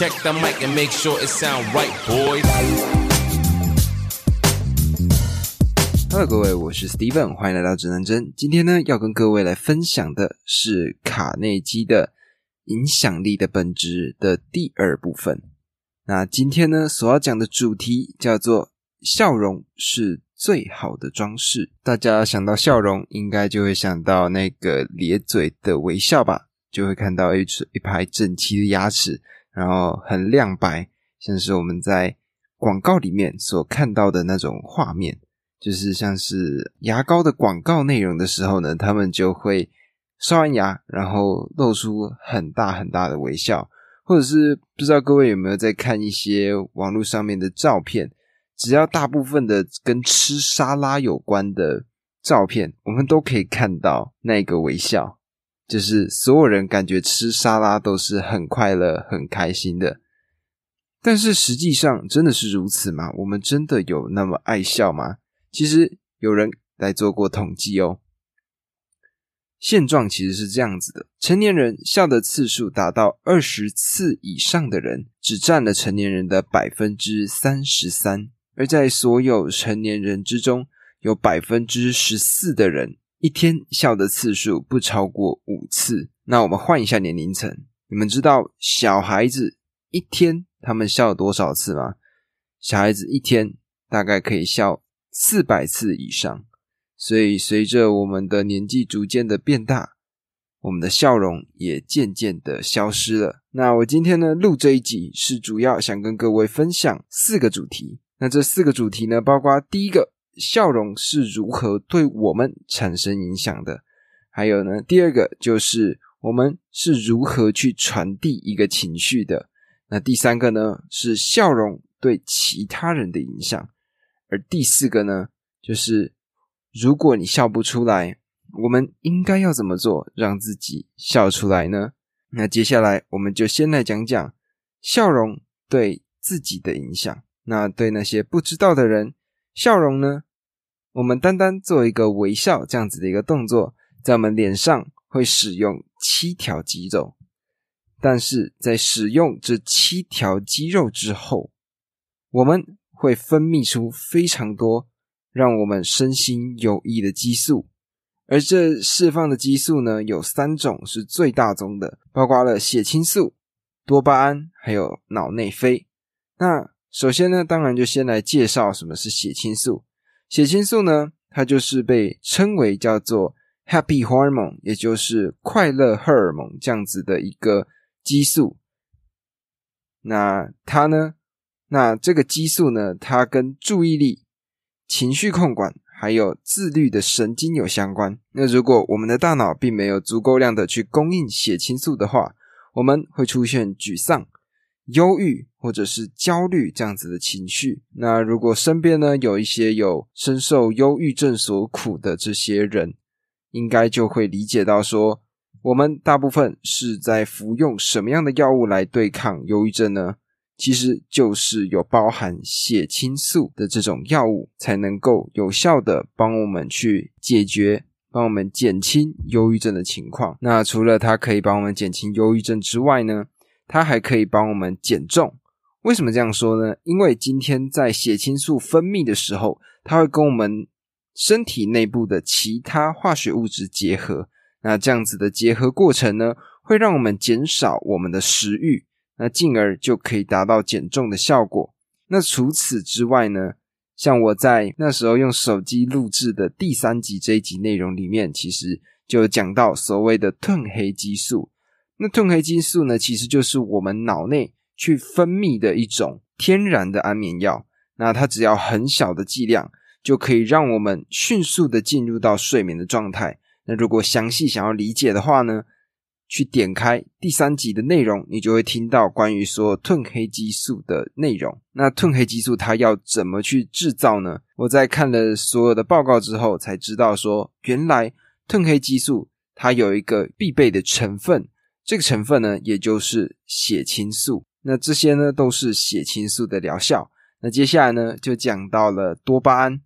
Check the mic and make sure it sound right, boy! Hello，各位，我是 Steven，欢迎来到指南针。今天呢，要跟各位来分享的是卡内基的影响力的本质的第二部分。那今天呢，所要讲的主题叫做“笑容是最好的装饰”。大家想到笑容，应该就会想到那个咧嘴的微笑吧？就会看到一一排整齐的牙齿，然后很亮白，像是我们在广告里面所看到的那种画面。就是像是牙膏的广告内容的时候呢，他们就会刷完牙，然后露出很大很大的微笑，或者是不知道各位有没有在看一些网络上面的照片，只要大部分的跟吃沙拉有关的照片，我们都可以看到那个微笑，就是所有人感觉吃沙拉都是很快乐、很开心的。但是实际上真的是如此吗？我们真的有那么爱笑吗？其实有人来做过统计哦，现状其实是这样子的：成年人笑的次数达到二十次以上的人，只占了成年人的百分之三十三；而在所有成年人之中，有百分之十四的人一天笑的次数不超过五次。那我们换一下年龄层，你们知道小孩子一天他们笑多少次吗？小孩子一天大概可以笑。四百次以上，所以随着我们的年纪逐渐的变大，我们的笑容也渐渐的消失了。那我今天呢录这一集是主要想跟各位分享四个主题。那这四个主题呢，包括第一个，笑容是如何对我们产生影响的；还有呢，第二个就是我们是如何去传递一个情绪的；那第三个呢，是笑容对其他人的影响。而第四个呢，就是如果你笑不出来，我们应该要怎么做让自己笑出来呢？那接下来我们就先来讲讲笑容对自己的影响。那对那些不知道的人，笑容呢，我们单单做一个微笑这样子的一个动作，在我们脸上会使用七条肌肉，但是在使用这七条肌肉之后，我们。会分泌出非常多让我们身心有益的激素，而这释放的激素呢，有三种是最大宗的，包括了血清素、多巴胺还有脑内啡。那首先呢，当然就先来介绍什么是血清素。血清素呢，它就是被称为叫做 happy hormone，也就是快乐荷尔蒙这样子的一个激素。那它呢？那这个激素呢，它跟注意力、情绪控管还有自律的神经有相关。那如果我们的大脑并没有足够量的去供应血清素的话，我们会出现沮丧、忧郁或者是焦虑这样子的情绪。那如果身边呢有一些有深受忧郁症所苦的这些人，应该就会理解到说，我们大部分是在服用什么样的药物来对抗忧郁症呢？其实就是有包含血清素的这种药物，才能够有效的帮我们去解决、帮我们减轻忧郁症的情况。那除了它可以帮我们减轻忧郁症之外呢，它还可以帮我们减重。为什么这样说呢？因为今天在血清素分泌的时候，它会跟我们身体内部的其他化学物质结合。那这样子的结合过程呢，会让我们减少我们的食欲。那进而就可以达到减重的效果。那除此之外呢？像我在那时候用手机录制的第三集这一集内容里面，其实就讲到所谓的褪黑激素。那褪黑激素呢，其实就是我们脑内去分泌的一种天然的安眠药。那它只要很小的剂量，就可以让我们迅速的进入到睡眠的状态。那如果详细想要理解的话呢？去点开第三集的内容，你就会听到关于说褪黑激素的内容。那褪黑激素它要怎么去制造呢？我在看了所有的报告之后，才知道说，原来褪黑激素它有一个必备的成分，这个成分呢，也就是血清素。那这些呢，都是血清素的疗效。那接下来呢，就讲到了多巴胺。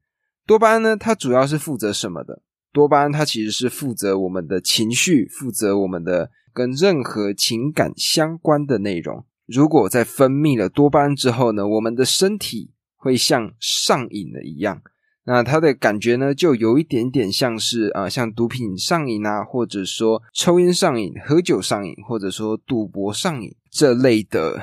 多巴胺呢，它主要是负责什么的？多巴胺它其实是负责我们的情绪，负责我们的跟任何情感相关的内容。如果在分泌了多巴胺之后呢，我们的身体会像上瘾了一样。那它的感觉呢，就有一点点像是啊，像毒品上瘾啊，或者说抽烟上瘾、喝酒上瘾，或者说赌博上瘾这类的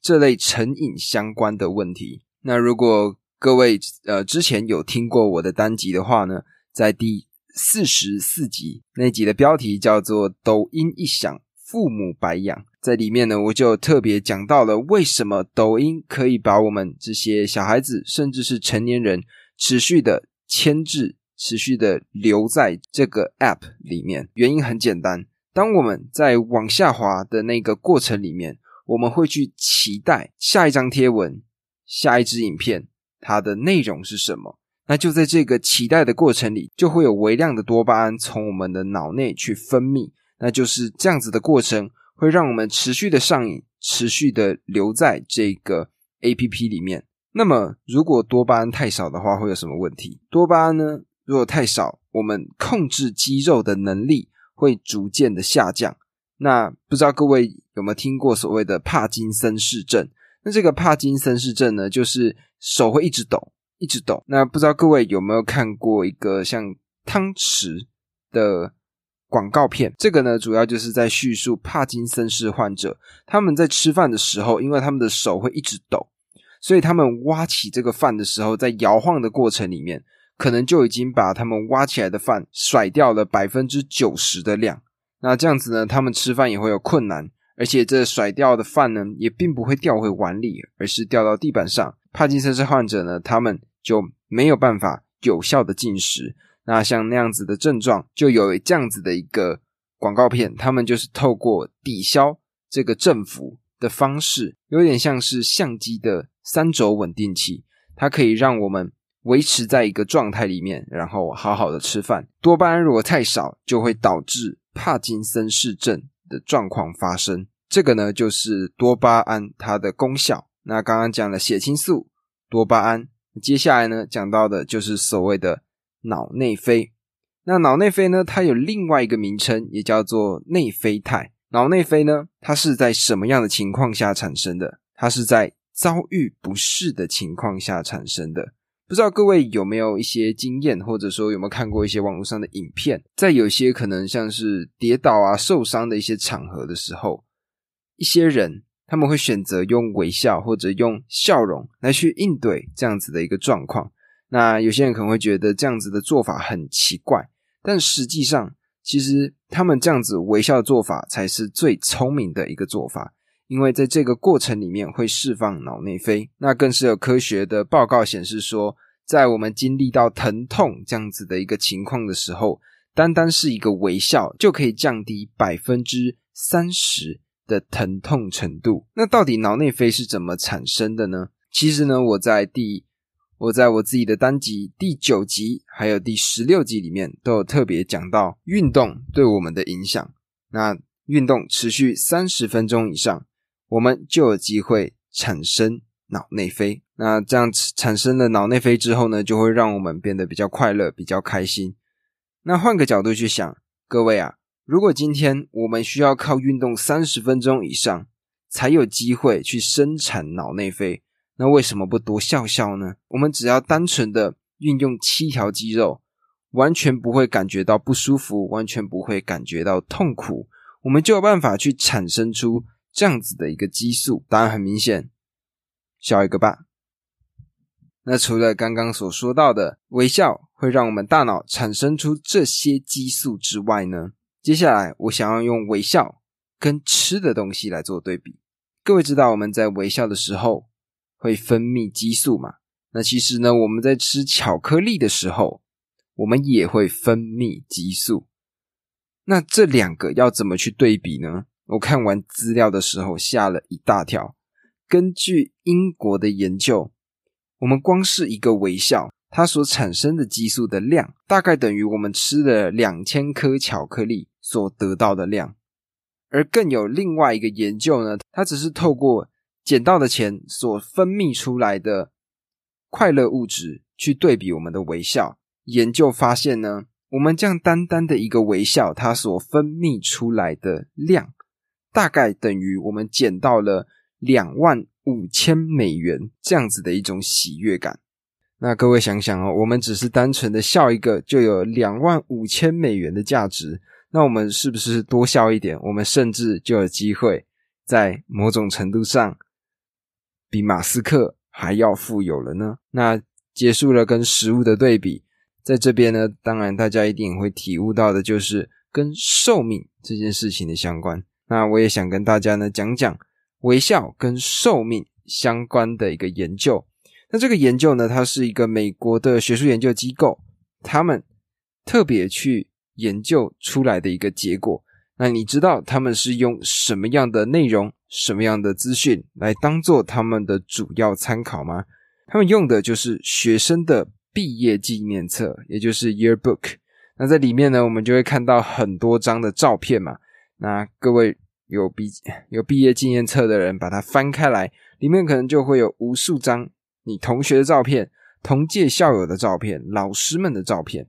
这类成瘾相关的问题。那如果各位呃之前有听过我的单集的话呢，在第四十四集那集的标题叫做“抖音一响，父母白养”。在里面呢，我就特别讲到了为什么抖音可以把我们这些小孩子，甚至是成年人。持续的牵制，持续的留在这个 App 里面，原因很简单。当我们在往下滑的那个过程里面，我们会去期待下一张贴文、下一支影片它的内容是什么。那就在这个期待的过程里，就会有微量的多巴胺从我们的脑内去分泌。那就是这样子的过程，会让我们持续的上瘾，持续的留在这个 APP 里面。那么，如果多巴胺太少的话，会有什么问题？多巴胺呢？如果太少，我们控制肌肉的能力会逐渐的下降。那不知道各位有没有听过所谓的帕金森氏症？那这个帕金森氏症呢，就是手会一直抖，一直抖。那不知道各位有没有看过一个像汤匙的广告片？这个呢，主要就是在叙述帕金森氏患者他们在吃饭的时候，因为他们的手会一直抖。所以他们挖起这个饭的时候，在摇晃的过程里面，可能就已经把他们挖起来的饭甩掉了百分之九十的量。那这样子呢，他们吃饭也会有困难，而且这甩掉的饭呢，也并不会掉回碗里，而是掉到地板上。帕金森氏患者呢，他们就没有办法有效的进食。那像那样子的症状，就有这样子的一个广告片，他们就是透过抵消这个振幅的方式，有点像是相机的。三轴稳定器，它可以让我们维持在一个状态里面，然后好好的吃饭。多巴胺如果太少，就会导致帕金森氏症的状况发生。这个呢，就是多巴胺它的功效。那刚刚讲了血清素、多巴胺，接下来呢，讲到的就是所谓的脑内啡。那脑内啡呢，它有另外一个名称，也叫做内啡肽。脑内啡呢，它是在什么样的情况下产生的？它是在遭遇不适的情况下产生的，不知道各位有没有一些经验，或者说有没有看过一些网络上的影片，在有些可能像是跌倒啊、受伤的一些场合的时候，一些人他们会选择用微笑或者用笑容来去应对这样子的一个状况。那有些人可能会觉得这样子的做法很奇怪，但实际上，其实他们这样子微笑的做法才是最聪明的一个做法。因为在这个过程里面会释放脑内啡，那更是有科学的报告显示说，在我们经历到疼痛这样子的一个情况的时候，单单是一个微笑就可以降低百分之三十的疼痛程度。那到底脑内啡是怎么产生的呢？其实呢，我在第我在我自己的单集第九集还有第十六集里面都有特别讲到运动对我们的影响。那运动持续三十分钟以上。我们就有机会产生脑内啡。那这样产生了脑内啡之后呢，就会让我们变得比较快乐、比较开心。那换个角度去想，各位啊，如果今天我们需要靠运动三十分钟以上才有机会去生产脑内啡，那为什么不多笑笑呢？我们只要单纯的运用七条肌肉，完全不会感觉到不舒服，完全不会感觉到痛苦，我们就有办法去产生出。这样子的一个激素，答案很明显，笑一个吧。那除了刚刚所说到的微笑会让我们大脑产生出这些激素之外呢，接下来我想要用微笑跟吃的东西来做对比。各位知道我们在微笑的时候会分泌激素嘛？那其实呢，我们在吃巧克力的时候，我们也会分泌激素。那这两个要怎么去对比呢？我看完资料的时候吓了一大跳。根据英国的研究，我们光是一个微笑，它所产生的激素的量，大概等于我们吃了两千颗巧克力所得到的量。而更有另外一个研究呢，它只是透过捡到的钱所分泌出来的快乐物质去对比我们的微笑。研究发现呢，我们这样单单的一个微笑，它所分泌出来的量。大概等于我们捡到了两万五千美元这样子的一种喜悦感。那各位想想哦，我们只是单纯的笑一个，就有两万五千美元的价值。那我们是不是多笑一点，我们甚至就有机会在某种程度上比马斯克还要富有了呢？那结束了跟食物的对比，在这边呢，当然大家一定会体悟到的就是跟寿命这件事情的相关。那我也想跟大家呢讲讲微笑跟寿命相关的一个研究。那这个研究呢，它是一个美国的学术研究机构，他们特别去研究出来的一个结果。那你知道他们是用什么样的内容、什么样的资讯来当做他们的主要参考吗？他们用的就是学生的毕业纪念册，也就是 yearbook。那在里面呢，我们就会看到很多张的照片嘛。那各位有毕 有毕业纪念册的人，把它翻开来，里面可能就会有无数张。你同学的照片、同届校友的照片、老师们的照片，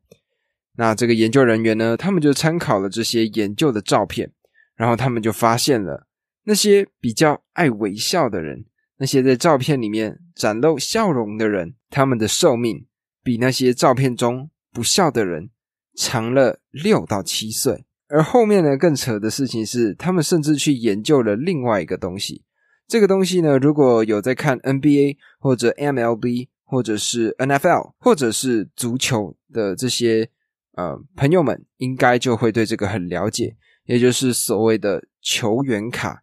那这个研究人员呢？他们就参考了这些研究的照片，然后他们就发现了那些比较爱微笑的人，那些在照片里面展露笑容的人，他们的寿命比那些照片中不笑的人长了六到七岁。而后面呢，更扯的事情是，他们甚至去研究了另外一个东西。这个东西呢，如果有在看 NBA 或者 MLB 或者是 NFL 或者是足球的这些呃朋友们，应该就会对这个很了解，也就是所谓的球员卡。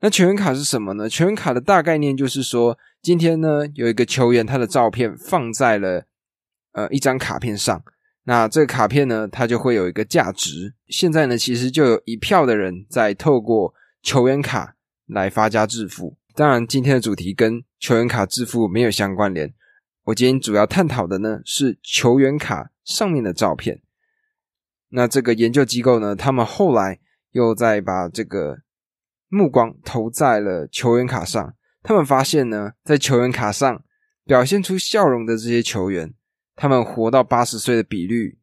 那球员卡是什么呢？球员卡的大概念就是说，今天呢有一个球员，他的照片放在了呃一张卡片上，那这个卡片呢，它就会有一个价值。现在呢，其实就有一票的人在透过球员卡。来发家致富。当然，今天的主题跟球员卡致富没有相关联。我今天主要探讨的呢是球员卡上面的照片。那这个研究机构呢，他们后来又再把这个目光投在了球员卡上。他们发现呢，在球员卡上表现出笑容的这些球员，他们活到八十岁的比率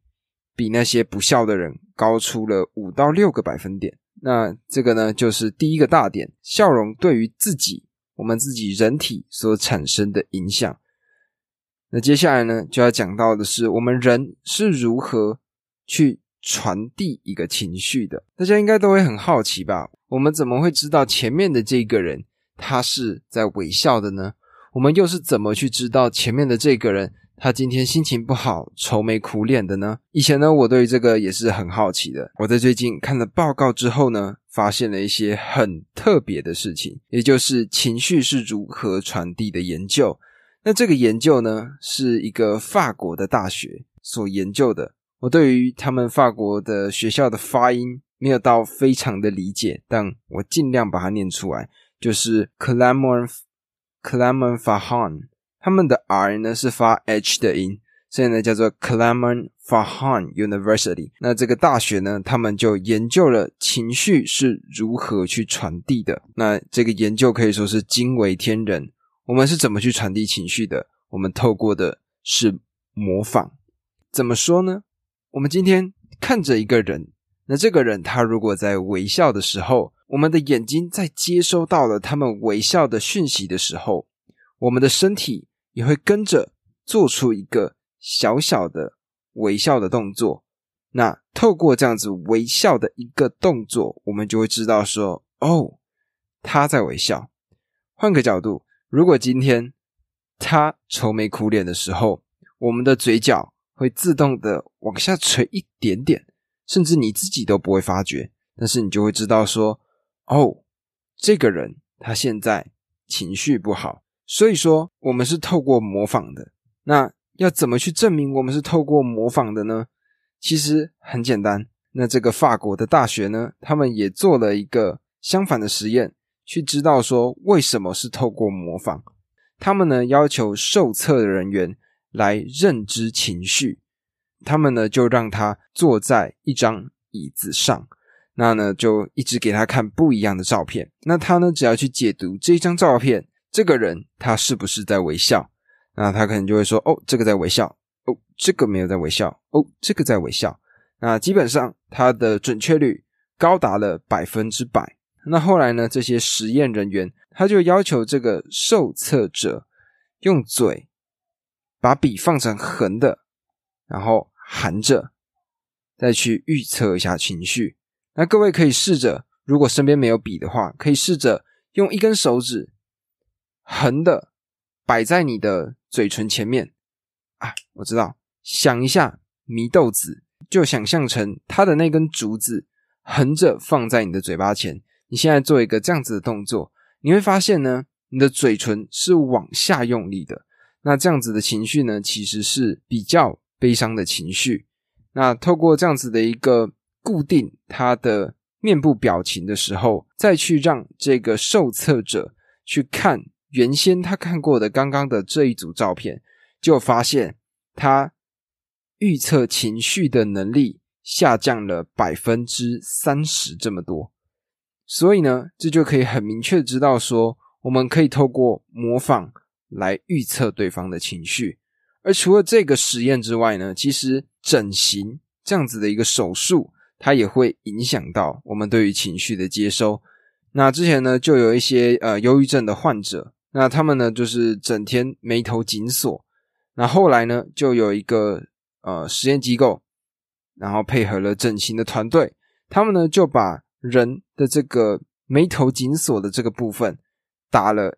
比那些不笑的人高出了五到六个百分点。那这个呢，就是第一个大点，笑容对于自己，我们自己人体所产生的影响。那接下来呢，就要讲到的是，我们人是如何去传递一个情绪的。大家应该都会很好奇吧？我们怎么会知道前面的这个人他是在微笑的呢？我们又是怎么去知道前面的这个人？他今天心情不好，愁眉苦脸的呢。以前呢，我对这个也是很好奇的。我在最近看了报告之后呢，发现了一些很特别的事情，也就是情绪是如何传递的研究。那这个研究呢，是一个法国的大学所研究的。我对于他们法国的学校的发音没有到非常的理解，但我尽量把它念出来，就是 Clermont Clermont Ferrand。他们的 R 呢是发 H 的音，所以呢叫做 Clermont Ferrand University。那这个大学呢，他们就研究了情绪是如何去传递的。那这个研究可以说是惊为天人。我们是怎么去传递情绪的？我们透过的是模仿。怎么说呢？我们今天看着一个人，那这个人他如果在微笑的时候，我们的眼睛在接收到了他们微笑的讯息的时候，我们的身体。也会跟着做出一个小小的微笑的动作。那透过这样子微笑的一个动作，我们就会知道说，哦，他在微笑。换个角度，如果今天他愁眉苦脸的时候，我们的嘴角会自动的往下垂一点点，甚至你自己都不会发觉，但是你就会知道说，哦，这个人他现在情绪不好。所以说，我们是透过模仿的。那要怎么去证明我们是透过模仿的呢？其实很简单。那这个法国的大学呢，他们也做了一个相反的实验，去知道说为什么是透过模仿。他们呢要求受测的人员来认知情绪，他们呢就让他坐在一张椅子上，那呢就一直给他看不一样的照片。那他呢只要去解读这张照片。这个人他是不是在微笑？那他可能就会说：“哦，这个在微笑。哦，这个没有在微笑。哦，这个在微笑。”那基本上他的准确率高达了百分之百。那后来呢，这些实验人员他就要求这个受测者用嘴把笔放成横的，然后含着，再去预测一下情绪。那各位可以试着，如果身边没有笔的话，可以试着用一根手指横的摆在你的嘴唇前面啊，我知道，想一下祢豆子。就想象成它的那根竹子横着放在你的嘴巴前，你现在做一个这样子的动作，你会发现呢，你的嘴唇是往下用力的。那这样子的情绪呢，其实是比较悲伤的情绪。那透过这样子的一个固定他的面部表情的时候，再去让这个受测者去看原先他看过的刚刚的这一组照片，就发现他。预测情绪的能力下降了百分之三十这么多，所以呢，这就可以很明确知道说，我们可以透过模仿来预测对方的情绪。而除了这个实验之外呢，其实整形这样子的一个手术，它也会影响到我们对于情绪的接收。那之前呢，就有一些呃忧郁症的患者，那他们呢就是整天眉头紧锁，那后来呢就有一个。呃，实验机构，然后配合了整形的团队，他们呢就把人的这个眉头紧锁的这个部分打了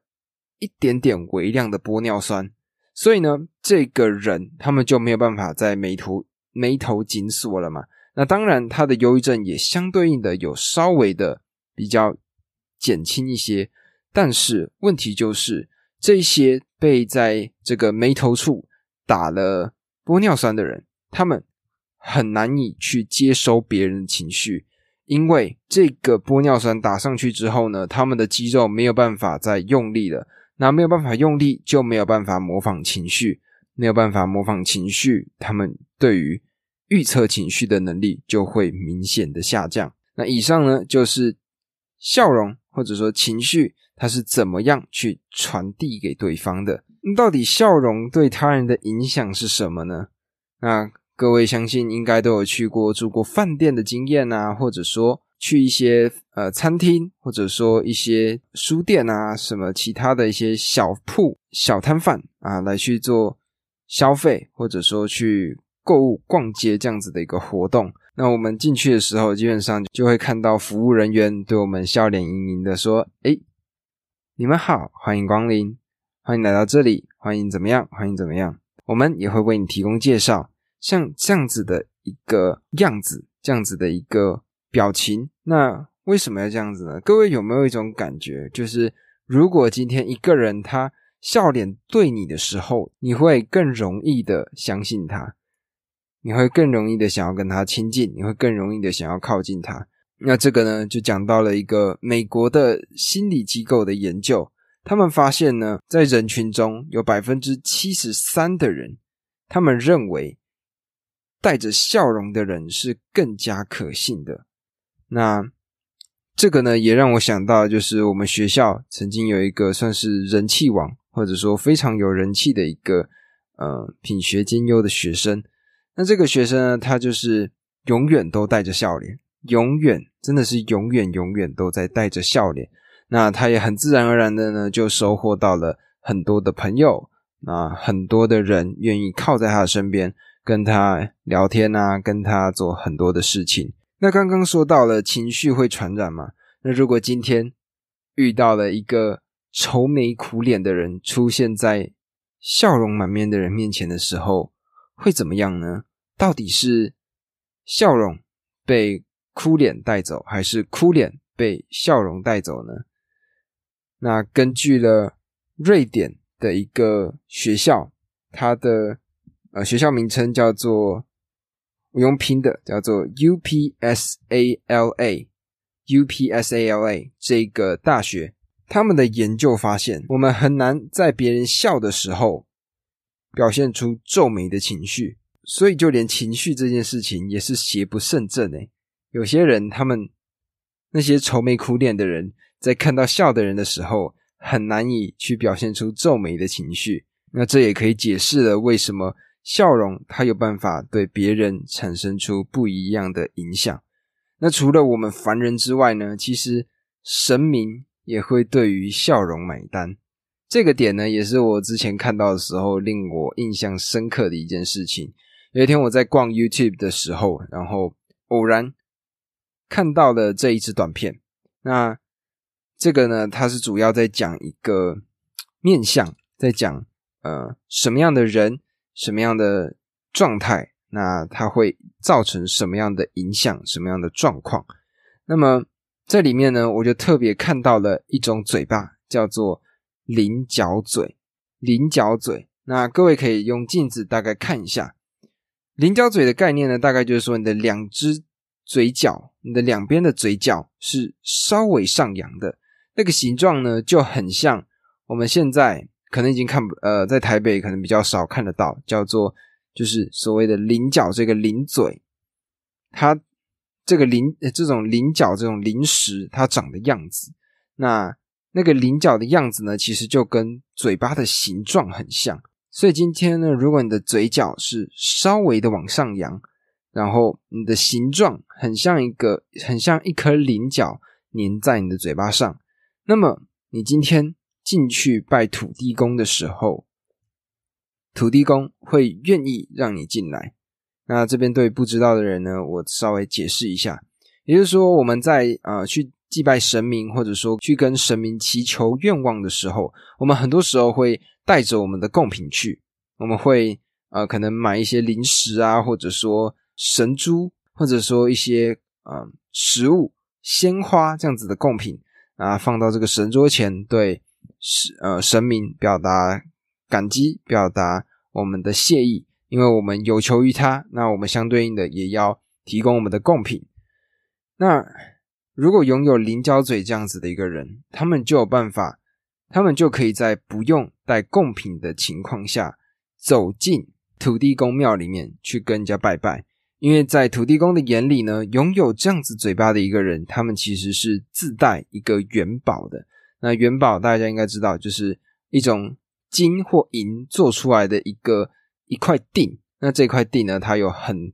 一点点微量的玻尿酸，所以呢，这个人他们就没有办法在眉头眉头紧锁了嘛。那当然，他的忧郁症也相对应的有稍微的比较减轻一些，但是问题就是这些被在这个眉头处打了。玻尿酸的人，他们很难以去接收别人的情绪，因为这个玻尿酸打上去之后呢，他们的肌肉没有办法再用力了，那没有办法用力，就没有办法模仿情绪，没有办法模仿情绪，他们对于预测情绪的能力就会明显的下降。那以上呢，就是笑容或者说情绪，他是怎么样去传递给对方的。到底笑容对他人的影响是什么呢？那各位相信应该都有去过住过饭店的经验啊，或者说去一些呃餐厅，或者说一些书店啊，什么其他的一些小铺、小摊贩啊，来去做消费，或者说去购物、逛街这样子的一个活动。那我们进去的时候，基本上就会看到服务人员对我们笑脸盈盈的说：“哎，你们好，欢迎光临。”欢迎来到这里，欢迎怎么样？欢迎怎么样？我们也会为你提供介绍，像这样子的一个样子，这样子的一个表情。那为什么要这样子呢？各位有没有一种感觉，就是如果今天一个人他笑脸对你的时候，你会更容易的相信他，你会更容易的想要跟他亲近，你会更容易的想要靠近他。那这个呢，就讲到了一个美国的心理机构的研究。他们发现呢，在人群中有百分之七十三的人，他们认为带着笑容的人是更加可信的。那这个呢，也让我想到，就是我们学校曾经有一个算是人气王，或者说非常有人气的一个呃品学兼优的学生。那这个学生呢，他就是永远都带着笑脸，永远真的是永远永远都在带着笑脸。那他也很自然而然的呢，就收获到了很多的朋友，那很多的人愿意靠在他的身边，跟他聊天啊，跟他做很多的事情。那刚刚说到了情绪会传染嘛？那如果今天遇到了一个愁眉苦脸的人出现在笑容满面的人面前的时候，会怎么样呢？到底是笑容被哭脸带走，还是哭脸被笑容带走呢？那根据了瑞典的一个学校，它的呃学校名称叫做我用拼的，叫做 UPSALA，UPSALA 这个大学，他们的研究发现，我们很难在别人笑的时候表现出皱眉的情绪，所以就连情绪这件事情也是邪不胜正诶。有些人，他们那些愁眉苦脸的人。在看到笑的人的时候，很难以去表现出皱眉的情绪。那这也可以解释了为什么笑容它有办法对别人产生出不一样的影响。那除了我们凡人之外呢？其实神明也会对于笑容买单。这个点呢，也是我之前看到的时候令我印象深刻的一件事情。有一天我在逛 YouTube 的时候，然后偶然看到了这一支短片。那这个呢，它是主要在讲一个面相，在讲呃什么样的人，什么样的状态，那它会造成什么样的影响，什么样的状况。那么这里面呢，我就特别看到了一种嘴巴，叫做菱角嘴。菱角嘴，那各位可以用镜子大概看一下。菱角嘴的概念呢，大概就是说你的两只嘴角，你的两边的嘴角是稍微上扬的，那个形状呢就很像我们现在可能已经看不呃，在台北可能比较少看得到，叫做就是所谓的菱角这个菱嘴，它这个菱这种菱角这种菱石它长的样子，那那个菱角的样子呢，其实就跟嘴巴的形状很像。所以今天呢，如果你的嘴角是稍微的往上扬，然后你的形状很像一个很像一颗菱角粘在你的嘴巴上，那么你今天进去拜土地公的时候，土地公会愿意让你进来。那这边对不知道的人呢，我稍微解释一下，也就是说我们在呃去祭拜神明，或者说去跟神明祈求愿望的时候，我们很多时候会。带着我们的贡品去，我们会呃可能买一些零食啊，或者说神珠，或者说一些呃食物、鲜花这样子的贡品啊，放到这个神桌前，对神呃神明表达感激，表达我们的谢意，因为我们有求于他，那我们相对应的也要提供我们的贡品。那如果拥有菱角嘴这样子的一个人，他们就有办法。他们就可以在不用带贡品的情况下，走进土地公庙里面去跟人家拜拜。因为在土地公的眼里呢，拥有这样子嘴巴的一个人，他们其实是自带一个元宝的。那元宝大家应该知道，就是一种金或银做出来的一个一块锭。那这块锭呢，它有很，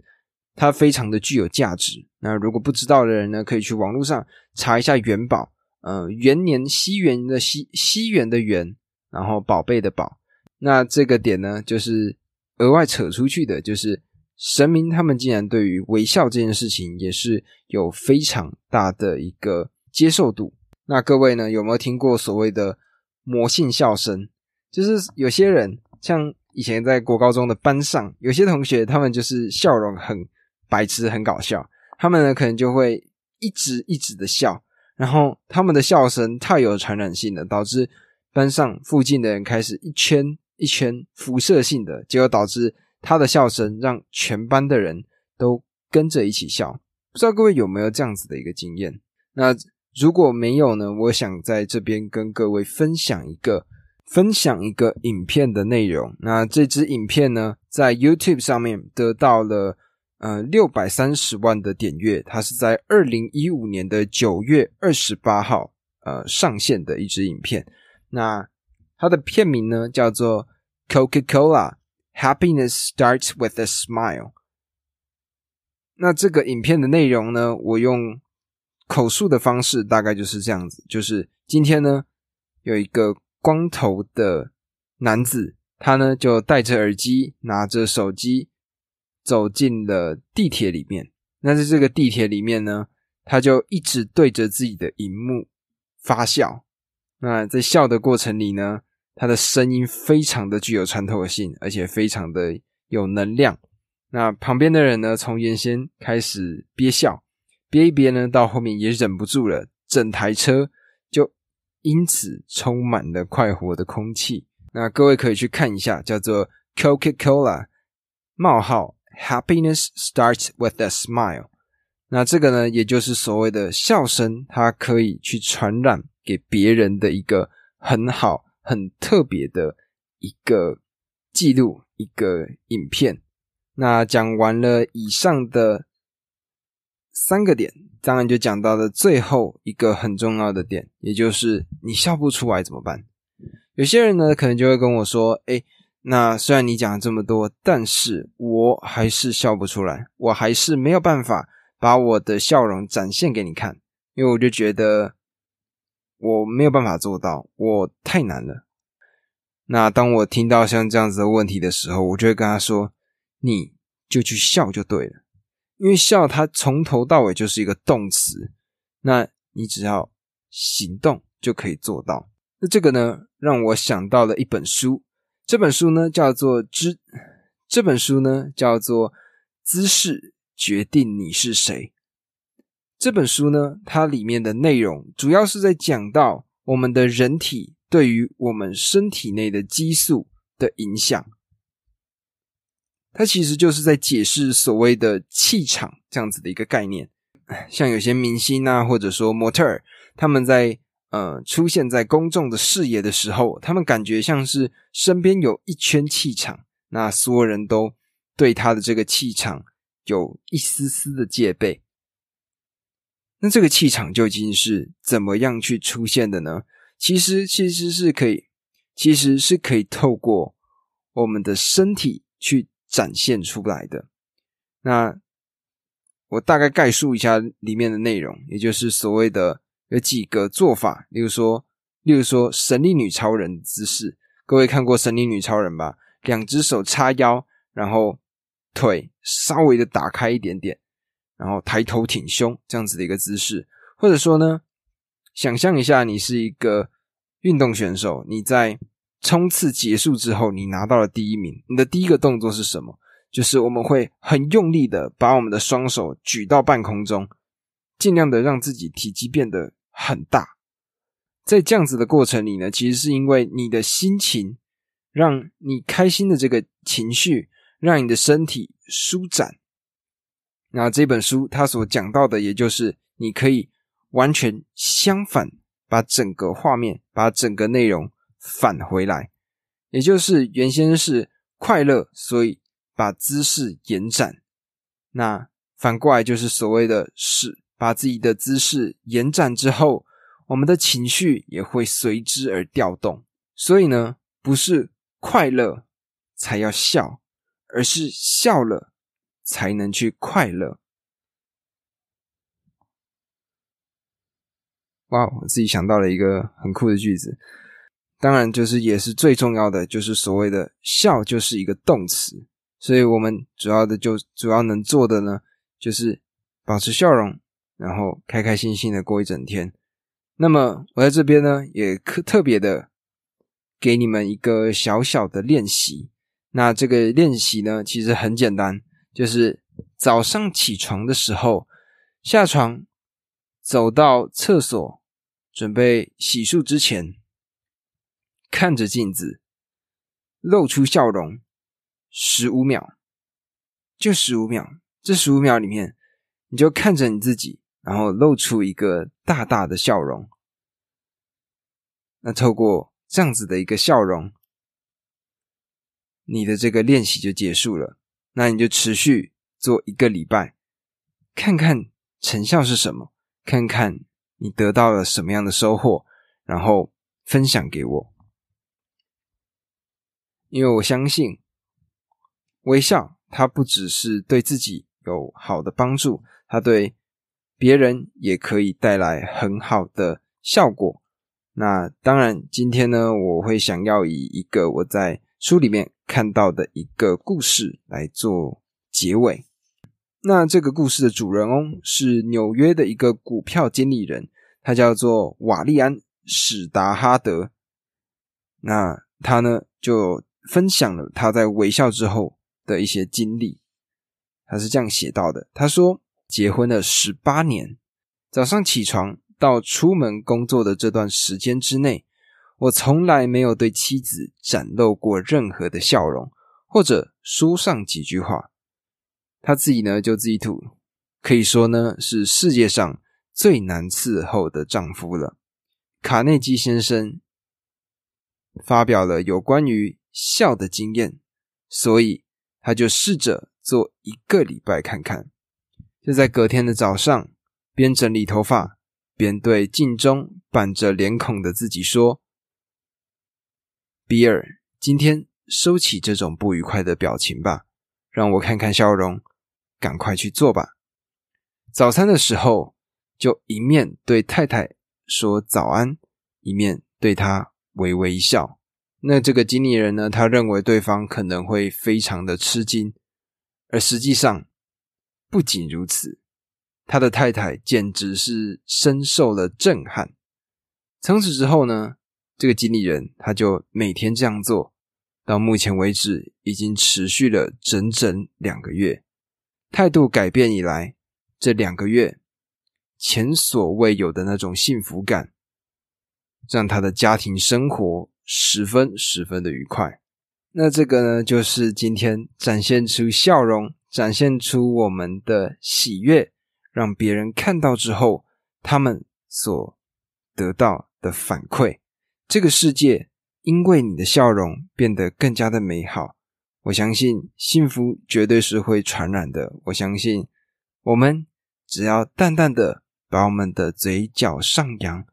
它非常的具有价值。那如果不知道的人呢，可以去网络上查一下元宝。呃，元年西元的西西元的元，然后宝贝的宝，那这个点呢，就是额外扯出去的，就是神明他们竟然对于微笑这件事情也是有非常大的一个接受度。那各位呢，有没有听过所谓的魔性笑声？就是有些人像以前在国高中的班上，有些同学他们就是笑容很白痴、很搞笑，他们呢可能就会一直一直的笑。然后他们的笑声太有传染性了，导致班上附近的人开始一圈一圈辐射性的，结果导致他的笑声让全班的人都跟着一起笑。不知道各位有没有这样子的一个经验？那如果没有呢？我想在这边跟各位分享一个分享一个影片的内容。那这支影片呢，在 YouTube 上面得到了。呃，六百三十万的点阅，它是在二零一五年的九月二十八号呃上线的一支影片。那它的片名呢叫做 Coca-Cola Happiness Starts with a Smile。那这个影片的内容呢，我用口述的方式，大概就是这样子：，就是今天呢，有一个光头的男子，他呢就戴着耳机，拿着手机。走进了地铁里面，那在这个地铁里面呢，他就一直对着自己的荧幕发笑。那在笑的过程里呢，他的声音非常的具有穿透性，而且非常的有能量。那旁边的人呢，从原先开始憋笑，憋一憋呢，到后面也忍不住了，整台车就因此充满了快活的空气。那各位可以去看一下，叫做 Coca-Cola 冒号。Happiness starts with a smile。那这个呢，也就是所谓的笑声，它可以去传染给别人的一个很好、很特别的一个记录，一个影片。那讲完了以上的三个点，当然就讲到了最后一个很重要的点，也就是你笑不出来怎么办？有些人呢，可能就会跟我说：“哎。”那虽然你讲了这么多，但是我还是笑不出来，我还是没有办法把我的笑容展现给你看，因为我就觉得我没有办法做到，我太难了。那当我听到像这样子的问题的时候，我就会跟他说：“你就去笑就对了，因为笑它从头到尾就是一个动词，那你只要行动就可以做到。”那这个呢，让我想到了一本书，这本书呢叫做《知》，这本书呢叫做《姿势决定你是谁》。这本书呢，它里面的内容主要是在讲到我们的人体对于我们身体内的激素的影响。它其实就是在解释所谓的气场这样子的一个概念。像有些明星啊，或者说模特儿，他们在呃出现在公众的视野的时候，他们感觉像是身边有一圈气场，那所有人都对他的这个气场有一丝丝的戒备。那这个气场究竟是怎么样去出现的呢？其实，其实是可以，其实是可以透过我们的身体去展现出来的。那我大概概述一下里面的内容，也就是所谓的有几个做法，例如说，例如说神力女超人姿势，各位看过神力女超人吧？两只手叉腰，然后腿稍微的打开一点点。然后抬头挺胸这样子的一个姿势，或者说呢，想象一下，你是一个运动选手，你在冲刺结束之后，你拿到了第一名，你的第一个动作是什么？就是我们会很用力的把我们的双手举到半空中，尽量的让自己体积变得很大。在这样子的过程里呢，其实是因为你的心情，让你开心的这个情绪，让你的身体舒展。那这本书它所讲到的，也就是你可以完全相反，把整个画面、把整个内容返回来，也就是原先是快乐，所以把姿势延展。那反过来就是所谓的是把自己的姿势延展之后，我们的情绪也会随之而调动。所以呢，不是快乐才要笑，而是笑了。才能去快乐。哇，我自己想到了一个很酷的句子，当然就是也是最重要的，就是所谓的笑就是一个动词，所以我们主要的就主要能做的呢，就是保持笑容，然后开开心心的过一整天。那么我在这边呢，也特特别的给你们一个小小的练习。那这个练习呢，其实很简单。就是早上起床的时候，下床走到厕所，准备洗漱之前，看着镜子，露出笑容，十五秒，就十五秒。这十五秒里面，你就看着你自己，然后露出一个大大的笑容。那透过这样子的一个笑容，你的这个练习就结束了。那你就持续做一个礼拜，看看成效是什么，看看你得到了什么样的收获，然后分享给我。因为我相信，微笑它不只是对自己有好的帮助，它对别人也可以带来很好的效果。那当然，今天呢，我会想要以一个我在书里面。看到的一个故事来做结尾。那这个故事的主人翁是纽约的一个股票经理人，他叫做瓦利安·史达哈德。那他呢就分享了他在微笑之后的一些经历。他是这样写到的：他说，结婚了十八年，早上起床到出门工作的这段时间之内。我从来没有对妻子展露过任何的笑容，或者说上几句话。他自己呢就自己吐，可以说呢是世界上最难伺候的丈夫了。卡内基先生发表了有关于笑的经验，所以他就试着做一个礼拜看看。就在隔天的早上，边整理头发边对镜中板着脸孔的自己说。比尔，今天收起这种不愉快的表情吧，让我看看笑容。赶快去做吧。早餐的时候，就一面对太太说早安，一面对他微微一笑。那这个经理人呢，他认为对方可能会非常的吃惊，而实际上不仅如此，他的太太简直是深受了震撼。从此之后呢，这个经理人他就每天这样做，到目前为止已经持续了整整两个月。态度改变以来，这两个月前所未有的那种幸福感，让他的家庭生活十分十分的愉快。那这个呢，就是今天展现出笑容，展现出我们的喜悦，让别人看到之后，他们所得到。的反馈，这个世界因为你的笑容变得更加的美好。我相信幸福绝对是会传染的。我相信我们只要淡淡的把我们的嘴角上扬，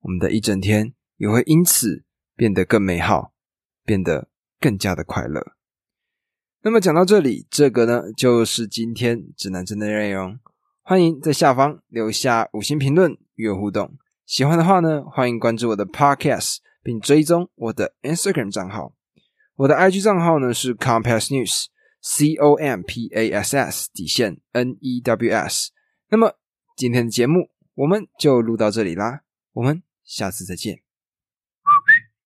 我们的一整天也会因此变得更美好，变得更加的快乐。那么讲到这里，这个呢就是今天指南针的内容。欢迎在下方留下五星评论与我互动。喜欢的话呢，欢迎关注我的 Podcast，并追踪我的 Instagram 账号。我的 IG 账号呢是 Compass News，C O M P A S S 底线 N E W S。那么今天的节目我们就录到这里啦，我们下次再见。